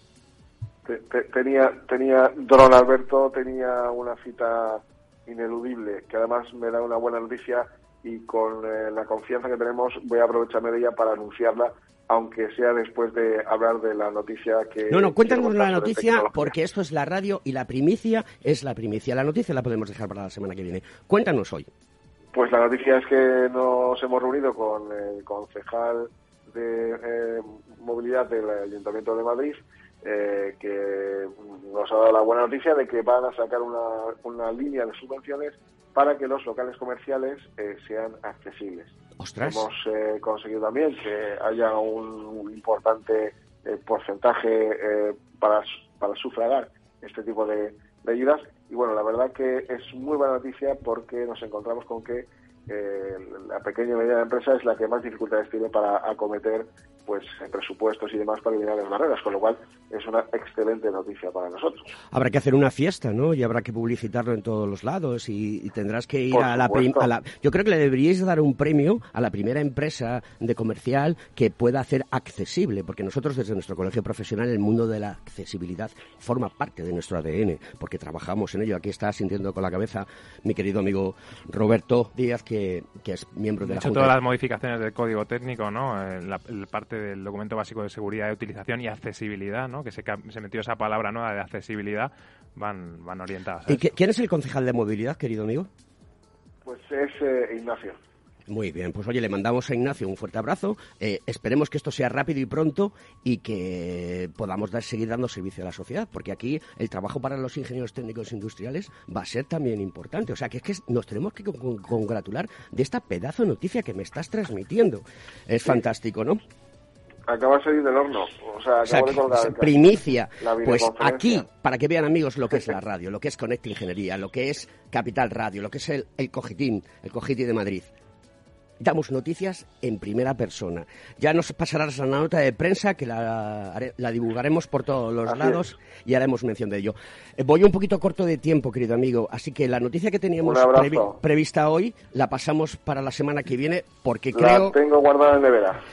tenía, tenía, Don Alberto tenía una cita ineludible, que además me da una buena noticia y con eh, la confianza que tenemos voy a aprovecharme de ella para anunciarla aunque sea después de hablar de la noticia que... No, no, cuéntanos la noticia porque esto es la radio y la primicia es la primicia. La noticia la podemos dejar para la semana que viene. Cuéntanos hoy. Pues la noticia es que nos hemos reunido con el concejal de eh, movilidad del Ayuntamiento de Madrid, eh, que nos ha dado la buena noticia de que van a sacar una, una línea de subvenciones para que los locales comerciales eh, sean accesibles. Hemos eh, conseguido también que haya un, importante eh, porcentaje para, para sufragar este tipo de, ayudas. Y bueno, la verdad que es muy buena noticia porque nos encontramos con que la pequeña y mediana empresa es la que más dificultades tiene para acometer pues presupuestos y demás para eliminar las barreras, con lo cual es una excelente noticia para nosotros. Habrá que hacer una fiesta, ¿no? Y habrá que publicitarlo en todos los lados y, tendrás que ir a la, a la, Yo creo que le deberíais dar un premio a la primera empresa de comercial que pueda hacer accesible, porque nosotros desde nuestro colegio profesional el mundo de la accesibilidad forma parte de nuestro ADN, porque trabajamos en ello. Aquí está sintiendo con la cabeza mi querido amigo Roberto Díaz, que, que es miembro de, de la hecho, todas las modificaciones del código técnico, ¿no? La, parte del documento básico de seguridad de utilización y accesibilidad, ¿no? Que se, se metió esa palabra nueva de accesibilidad, van, van orientadas. ¿Y quién es el concejal de movilidad, querido amigo? Pues es eh, Ignacio. Muy bien, pues oye, le mandamos a Ignacio un fuerte abrazo. Eh, esperemos que esto sea rápido y pronto y que podamos dar, seguir dando servicio a la sociedad, porque aquí el trabajo para los ingenieros técnicos industriales va a ser también importante. O sea, que es que nos tenemos que congratular de esta pedazo de noticia que me estás transmitiendo. Es fantástico, ¿no? Acaba de salir del horno. O sea, acabo de primicia. Pues aquí, para que vean amigos lo que es la radio, lo que es Conecta Ingeniería, lo que es Capital Radio, lo que es el, el Cogitín, el Cogitín de Madrid. Damos noticias en primera persona. Ya nos pasarás la nota de prensa que la, la divulgaremos por todos los lados y haremos mención de ello. Eh, voy un poquito corto de tiempo, querido amigo, así que la noticia que teníamos prevista hoy la pasamos para la semana que viene porque creo... Tengo guardada en nevera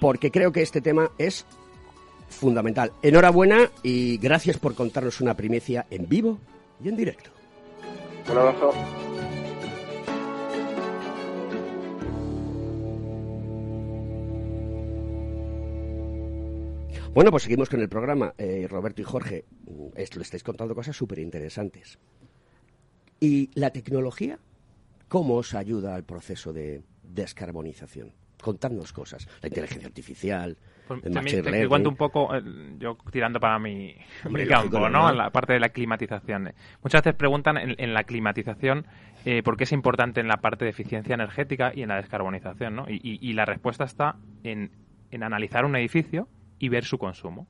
porque creo que este tema es fundamental. Enhorabuena y gracias por contarnos una primicia en vivo y en directo. Un abrazo. Bueno, pues seguimos con el programa. Eh, Roberto y Jorge, mm, esto, le estáis contando cosas súper interesantes. ¿Y la tecnología? ¿Cómo os ayuda al proceso de descarbonización? Contarnos cosas. La inteligencia artificial, pues, el machine te, cuento un poco, eh, yo tirando para mi, campo, ¿no? La parte de la climatización. Muchas veces preguntan en, la climatización eh, por qué es importante en la parte de eficiencia energética y en la descarbonización, ¿no? Y, la respuesta está en, analizar un edificio y ver su consumo.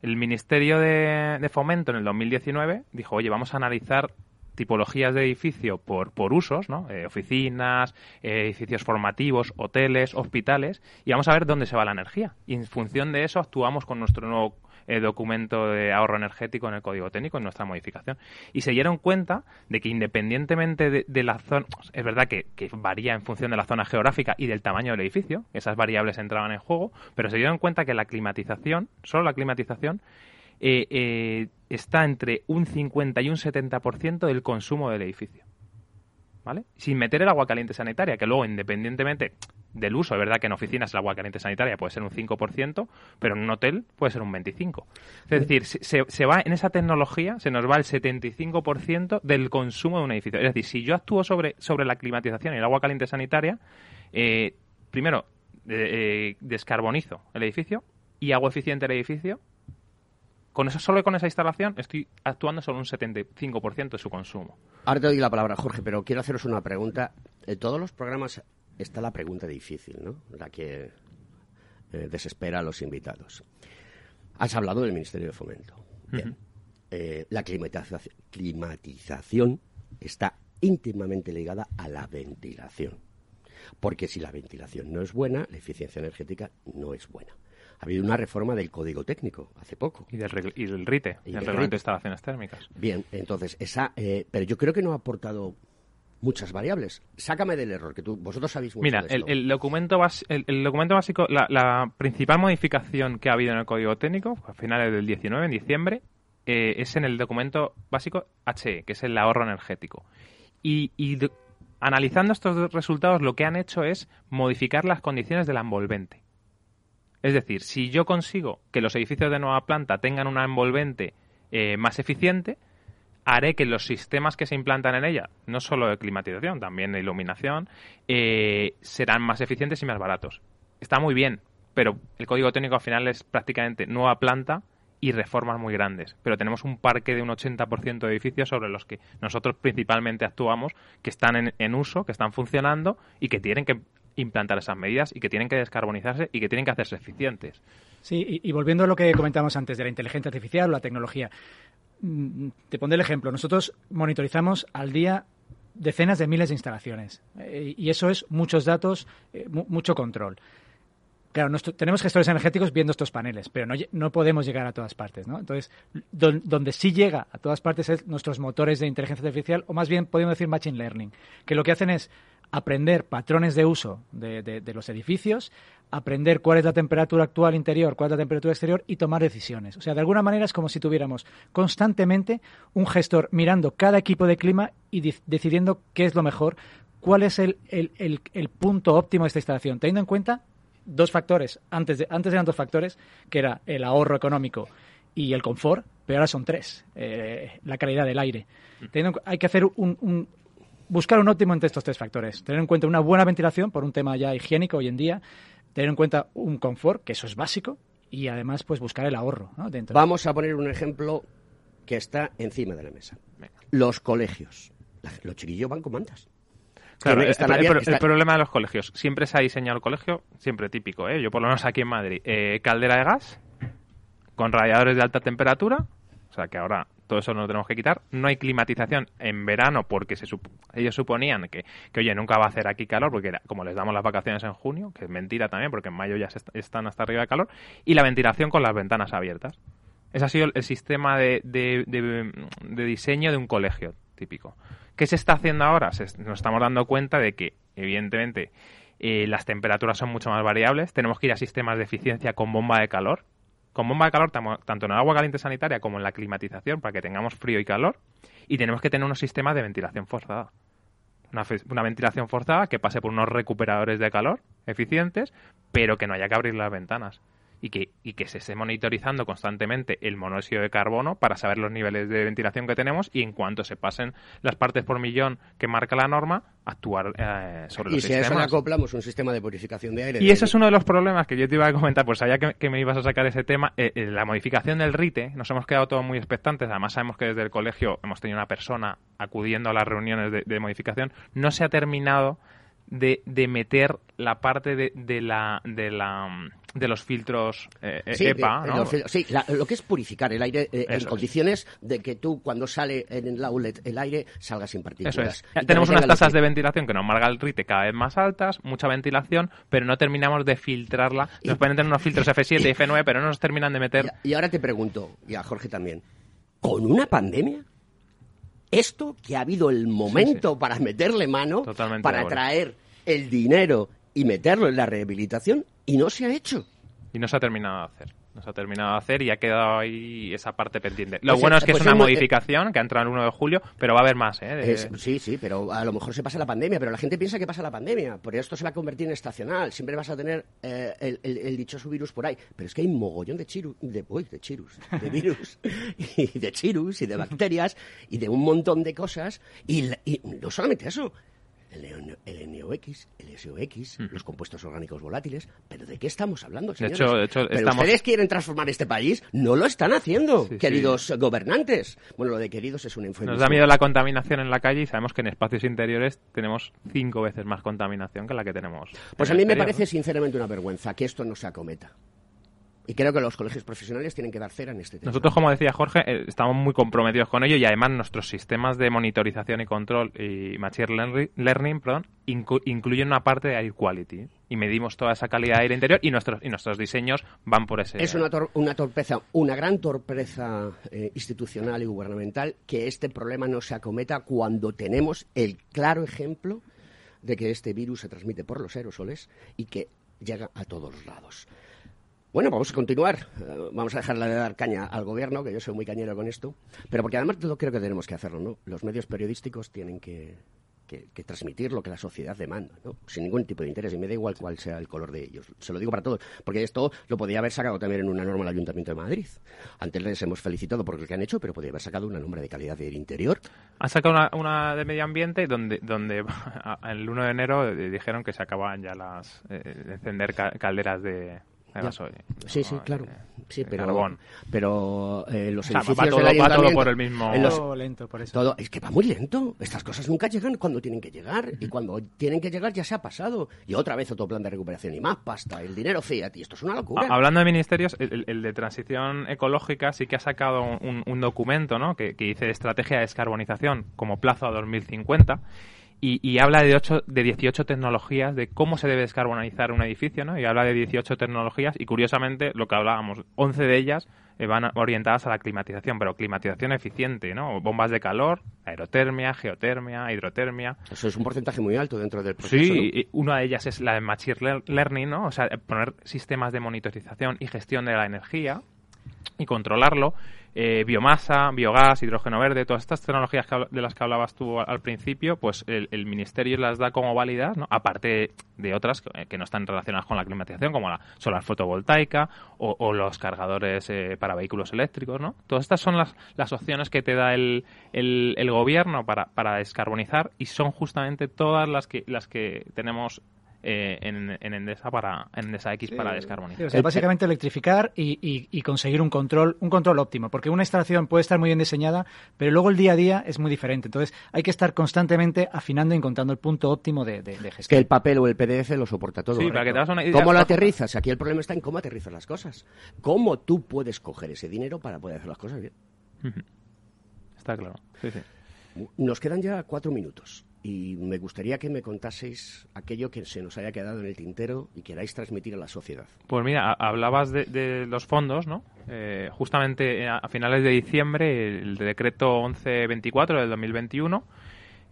El Ministerio de, de Fomento en el 2019 dijo, oye, vamos a analizar tipologías de edificio por, por usos, ¿no? Eh, oficinas, edificios formativos, hoteles, hospitales, y vamos a ver dónde se va la energía. Y en función de eso actuamos con nuestro nuevo eh, documento de ahorro energético en el código técnico, en nuestra modificación. Y se dieron cuenta de que independientemente de, la zona, es verdad que, que, varía en función de la zona geográfica y del tamaño del edificio, esas variables entraban en juego, pero se dieron cuenta que la climatización, solo la climatización, eh, eh, está entre un 50 y un 70% del consumo del edificio. ¿Vale? Sin meter el agua caliente sanitaria, que luego, independientemente del uso, es verdad que en oficinas el agua caliente sanitaria puede ser un 5%, pero en un hotel puede ser un 25%. Es decir, se, se va en esa tecnología, se nos va el 75% del consumo de un edificio. Es decir, si yo actúo sobre, sobre la climatización y el agua caliente sanitaria, eh, primero, descarbonizo el edificio y hago eficiente el edificio con eso, solo con esa instalación estoy actuando sobre un 75% de su consumo. Ahora te doy la palabra, Jorge, pero quiero haceros una pregunta. En todos los programas está la pregunta difícil, ¿no? La que eh, desespera a los invitados. Has hablado del Ministerio de Fomento. Eh, la climatización está íntimamente ligada a la ventilación. Porque si la ventilación no es buena, la eficiencia energética no es buena ha habido una reforma del código técnico hace poco. Y del, RITE, el reglamento de instalaciones térmicas. Bien, entonces, esa, eh, pero yo creo que no ha aportado muchas variables. Sácame del error, que tú, vosotros sabéis mucho Mira, de esto. El, el, documento el, documento básico, la, principal modificación que ha habido en el código técnico, a finales del 19, en diciembre, eh, es en el documento básico HE, que es el ahorro energético. Y, y analizando estos resultados, lo que han hecho es modificar las condiciones de la envolvente. Es decir, si yo consigo que los edificios de nueva planta tengan una envolvente eh, más eficiente, haré que los sistemas que se implantan en ella, no solo de climatización, también de iluminación, eh, serán más eficientes y más baratos. Está muy bien, pero el código técnico al final es prácticamente nueva planta y reformas muy grandes. Pero tenemos un parque de un 80% de edificios sobre los que nosotros principalmente actuamos, que están en, uso, que están funcionando y que tienen que implantar esas medidas y que tienen que descarbonizarse y que tienen que hacerse eficientes. Sí, y, volviendo a lo que comentábamos antes de la inteligencia artificial o la tecnología, mm, te pondré el ejemplo. Nosotros monitorizamos al día decenas de miles de instalaciones eh, y eso es muchos datos, eh, mucho control. Claro, nuestro- tenemos gestores energéticos viendo estos paneles, pero no, no podemos llegar a todas partes, ¿no? Entonces, don- donde sí llega a todas partes es nuestros motores de inteligencia artificial, o más bien podemos decir machine learning, que lo que hacen es aprender patrones de uso de, de- de los edificios, aprender cuál es la temperatura actual interior, cuál es la temperatura exterior y tomar decisiones. O sea, de alguna manera es como si tuviéramos constantemente un gestor mirando cada equipo de clima y di- decidiendo qué es lo mejor, cuál es el, el- el- el punto óptimo de esta instalación, teniendo en cuenta dos factores. Antes, de, antes eran dos factores, que era el ahorro económico y el confort, pero ahora son tres. eh, la calidad del aire. Teniendo en cu- hay que hacer un, un- buscar un óptimo entre estos tres factores. Tener en cuenta una buena ventilación, por un tema ya higiénico hoy en día. Tener en cuenta un confort, que eso es básico. Y además, pues buscar el ahorro ¿no? dentro. Vamos a poner un ejemplo que está encima de la mesa. Los colegios. Los chiquillos van con mantas. Claro, el, están el- el está- problema de los colegios. Siempre se ha diseñado el colegio, siempre típico, ¿eh? Yo por lo menos aquí en Madrid. eh, caldera de gas, con radiadores de alta temperatura, o sea que ahora todo eso no lo tenemos que quitar. No hay climatización en verano porque se ellos suponían que, oye, nunca va a hacer aquí calor porque como les damos las vacaciones en junio, que es mentira también porque en mayo ya se est- están hasta arriba de calor, y la ventilación con las ventanas abiertas. Ese ha sido el, sistema de, diseño de un colegio típico. ¿Qué se está haciendo ahora? Nos estamos dando cuenta de que, evidentemente, eh, las temperaturas son mucho más variables. Tenemos que ir a sistemas de eficiencia con bomba de calor. Con bomba de calor tanto en el agua caliente sanitaria como en la climatización para que tengamos frío y calor. Y tenemos que tener unos sistemas de ventilación forzada. Una, una ventilación forzada que pase por unos recuperadores de calor eficientes, pero que no haya que abrir las ventanas. Y que, y que se esté monitorizando constantemente el monóxido de carbono para saber los niveles de ventilación que tenemos y en cuanto se pasen las partes por millón que marca la norma, actuar eh, sobre Y los si a eso acoplamos un sistema de purificación de aire. Y de- ese es uno de los problemas que yo te iba a comentar, pues sabía que, que me ibas a sacar ese tema. Eh, eh, la modificación del RITE, nos hemos quedado todos muy expectantes, además sabemos que desde el colegio hemos tenido una persona acudiendo a las reuniones de, de modificación, no se ha terminado de, de meter la parte de, de la, de la de los filtros eh, Sí, EPA, eh, ¿no? los sí, la- lo que es purificar el aire eh, en es. condiciones de que tú cuando sale en el outlet el aire salga sin partículas. Eso es. Y Tenemos unas tasas de ventilación que nos marca el RITE cada vez más altas, mucha ventilación, pero no terminamos de filtrarla. Nos pueden tener unos filtros F7 y F9, pero no nos terminan de meter Y ahora te pregunto, y a Jorge también, ¿con una pandemia? Esto que ha habido el momento para meterle mano, Totalmente para traer el dinero y meterlo en la rehabilitación, y no se ha hecho. Y no se ha terminado de hacer. No se ha terminado de hacer y ha quedado ahí esa parte pendiente. Lo Pues, bueno eh, es que pues es una es muy- modificación que ha entrado el 1 de julio, pero va a haber más, ¿eh? De- Es- sí, sí, pero a lo mejor se pasa la pandemia, pero la gente piensa que pasa la pandemia, por esto se va a convertir en estacional, siempre vas a tener eh, el, el- el dichoso virus por ahí, pero es que hay un mogollón de chiru, de, uy, de chirus, de virus, y de chirus, y de bacterias, y de un montón de cosas, y, y no solamente eso, el, NOx, el SOX, los compuestos orgánicos volátiles, pero ¿de qué estamos hablando, De señores? hecho- de hecho, pero estamos- ustedes quieren transformar este país, no lo están haciendo, Sí, queridos gobernantes. Bueno, lo de queridos es un eufemismo. Nos da miedo la contaminación en la calle y sabemos que en espacios interiores tenemos cinco veces más contaminación que la que tenemos. Pues a mí me parece sinceramente una vergüenza que esto no se acometa. Y creo que los colegios profesionales tienen que dar cera en este tema. Nosotros, como decía Jorge, eh, estamos muy comprometidos con ello y además nuestros sistemas de monitorización y control y machine learning, perdón, incluyen una parte de air quality y medimos toda esa calidad de aire interior y nuestros y nuestros diseños van por ese. Es una, tor- una torpeza, una gran torpeza eh, institucional y gubernamental que este problema no se acometa cuando tenemos el claro ejemplo de que este virus se transmite por los aerosoles y que llega a todos los lados. Bueno, vamos a continuar. Eh, vamos a dejarle de dar caña al gobierno, que yo soy muy cañero con esto. Pero porque además yo creo que tenemos que hacerlo, ¿no? Los medios periodísticos tienen que, transmitir lo que la sociedad demanda, ¿no? Sin ningún tipo de interés. Y me da igual cuál sea el color de ellos. Se lo digo para todos. Porque esto lo podía haber sacado también en una norma el Ayuntamiento de Madrid. Antes les hemos felicitado por lo que han hecho, pero podría haber sacado una norma de calidad del interior. Han sacado una, de medio ambiente donde, el 1 de enero eh, dijeron que se acababan ya las eh, de encender ca- calderas de, de gasoil. Sí, sí, claro. Sí, pero, carbón. pero eh, los O sea, va edificios todo- del va todo por el mismo- los- Todo lento, por eso. Todo, es que va muy lento. Estas cosas nunca llegan cuando tienen que llegar. Y cuando tienen que llegar ya se ha pasado. Y otra vez otro plan de recuperación y más pasta. El dinero fiat. Y esto es una locura. Ha- Hablando de ministerios, el, el- el de transición ecológica sí que ha sacado un, un documento ¿no? que, que dice Estrategia de Descarbonización como plazo a 2050 y, habla de, ocho, de 18 tecnologías de cómo se debe descarbonizar un edificio, ¿no? Y habla de 18 tecnologías y curiosamente lo que hablábamos, 11 de ellas eh, van orientadas a la climatización, pero climatización eficiente, ¿no? Bombas de calor, aerotermia, geotermia, hidrotermia. Eso es un porcentaje muy alto dentro del proceso. Sí, una de ellas es la de Machine Learning, ¿no? O sea, poner sistemas de monitorización y gestión de la energía y controlarlo. Eh, biomasa, biogás, hidrógeno verde, todas estas tecnologías de las que hablabas tú al, principio, pues el, Ministerio las da como válidas, ¿no? aparte de otras eh, que, no están relacionadas con la climatización, como la solar fotovoltaica o, los cargadores eh, para vehículos eléctricos. ¿no? Todas estas son las, las opciones que te da el, el, el gobierno para, para descarbonizar y son justamente todas las que, las que tenemos eh, en, Endesa para en Endesa X para descarbonizar. básicamente electrificar y, conseguir un control un control óptimo, porque una instalación puede estar muy bien diseñada, pero luego el día a día es muy diferente. Entonces hay que estar constantemente afinando y encontrando el punto óptimo de, gestión. Que el papel o el PDF lo soporta todo. ¿Cómo lo aterrizas? Aquí el problema está en cómo aterrizas las cosas. ¿Cómo tú puedes coger ese dinero para poder hacer las cosas bien? Está claro. Nos quedan ya cuatro minutos y me gustaría que me contaseis aquello que se nos haya quedado en el tintero y queráis transmitir a la sociedad. Pues mira, hablabas de, los fondos, ¿no? Eh, justamente a finales de diciembre el decreto 1124 del 2021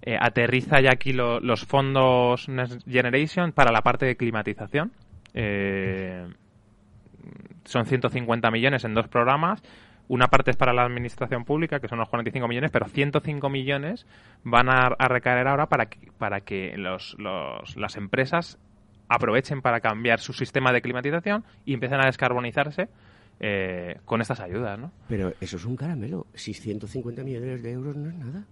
eh, aterriza ya aquí los fondos Next Generation para la parte de climatización. Eh, son 150 millones en dos programas una parte es para la administración pública, que son los 45 millones, pero 105 millones van a, recaer ahora para que, para que los, las empresas aprovechen para cambiar su sistema de climatización y empiecen a descarbonizarse eh, con estas ayudas, ¿no? Pero eso es un caramelo. Si 150 millones de euros no es nada.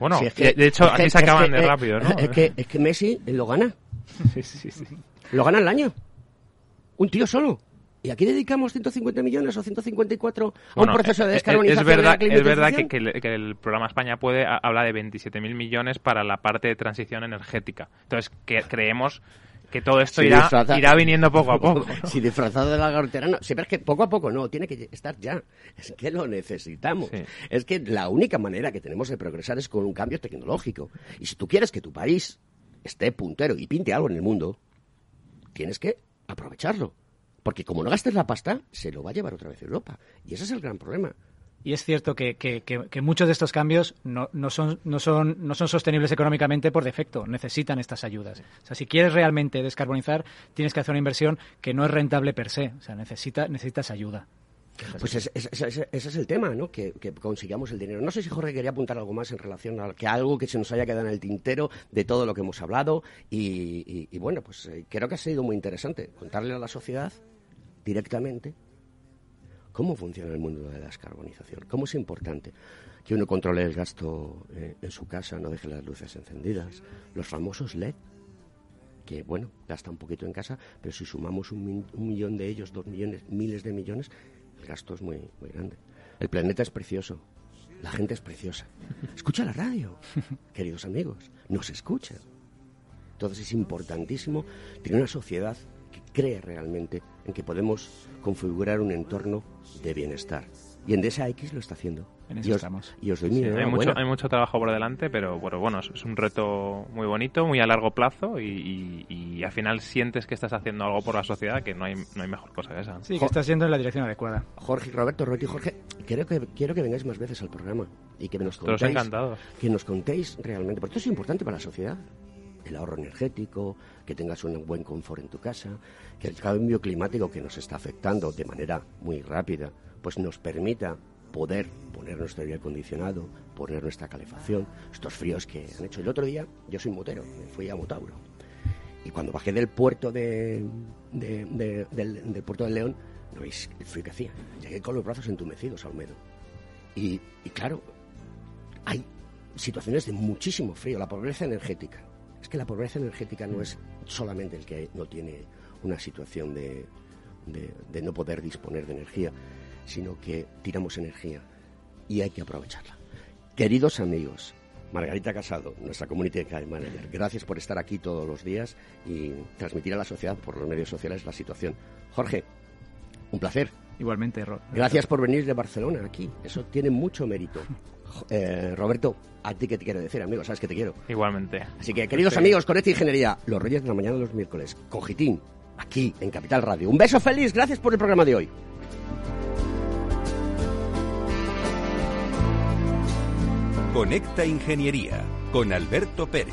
Bueno, de hecho, aquí se acaban de rápido, ¿no? Es que, es que Messi lo gana. sí, sí, sí. Lo gana el año. Un tío solo. ¿Y aquí dedicamos 150 millones o 154 a un proceso de descarbonización? Es verdad, es verdad que, el, programa España Puede habla de 27.000 millones para la parte de transición energética. Entonces, que creemos que todo esto irá, irá, viniendo poco a poco. Si disfrazado de la gartera, no. Siempre es que poco a poco no, tiene que estar ya. Es que lo necesitamos. Es que la única manera que tenemos de progresar es con un cambio tecnológico. Y si tú quieres que tu país esté puntero y pinte algo en el mundo, tienes que aprovecharlo. Porque como no gastes la pasta, se lo va a llevar otra vez a Europa. Y ese es el gran problema. Y es cierto que, que, muchos de estos cambios no, no, son, no, son, no son sostenibles económicamente por defecto, necesitan estas ayudas. O sea, si quieres realmente descarbonizar, tienes que hacer una inversión que no es rentable per se, o sea, necesita, necesitas ayuda. Pues ese, es el tema, ¿no? Que, consigamos el dinero. No sé si Jorge quería apuntar algo más en relación a que algo que se nos haya quedado en el tintero de todo lo que hemos hablado. Y, bueno, pues eh, creo que ha sido muy interesante contarle a la sociedad directamente cómo funciona el mundo de la descarbonización, cómo es importante que uno controle el gasto eh, en su casa, no deje las luces encendidas, los famosos LED, que bueno, gasta un poquito en casa, pero si sumamos un, millón de ellos, dos millones, miles de millones, el gasto es muy, muy grande. El planeta es precioso, la gente es preciosa. Escucha la radio, queridos amigos, nos escuchan. Entonces es importantísimo tener una sociedad que cree realmente en que podemos configurar un entorno de bienestar. Y en X lo está haciendo. En eso y os, estamos. Y os doy mi hay, mucho, hay mucho trabajo por delante, pero bueno, bueno es un reto muy bonito, muy a largo plazo y, al final sientes que estás haciendo algo por la sociedad, que no hay, no hay mejor cosa que esa. Sí, que estás yendo en la dirección adecuada. Jorge, Roberto, Roberto y Jorge, creo que, quiero que vengáis más veces al programa y que nos contéis, que nos contéis realmente, porque esto es importante para la sociedad el ahorro energético, que tengas un buen confort en tu casa, que el cambio climático que nos está afectando de manera muy rápida, pues nos permita poder poner nuestro aire acondicionado, poner nuestra calefacción, estos fríos que han hecho. El otro día, yo soy motero, me fui a Motauro. Y cuando bajé del puerto de, del, puerto de León, no veis el frío que hacía. Llegué con los brazos entumecidos a Olmedo. Y, y claro, hay situaciones de muchísimo frío, la pobreza energética, es que la pobreza energética no es solamente el que no tiene una situación de, de, no poder disponer de energía, sino que tiramos energía y hay que aprovecharla. Queridos amigos, Margarita Casado, nuestra Community Manager, gracias por estar aquí todos los días y transmitir a la sociedad por los medios sociales la situación. Jorge, un placer. Igualmente. Gracias por venir de Barcelona aquí. Eso tiene mucho mérito. Eh, Roberto, a ti que te quiero decir, amigo, sabes que te quiero. Igualmente. Así que, queridos Sí. amigos, con esta ingeniería, los Reyes de la Mañana de los miércoles, Cogitín, aquí en Capital Radio. Un beso feliz, gracias por el programa de hoy. Conecta Ingeniería con Alberto Pérez.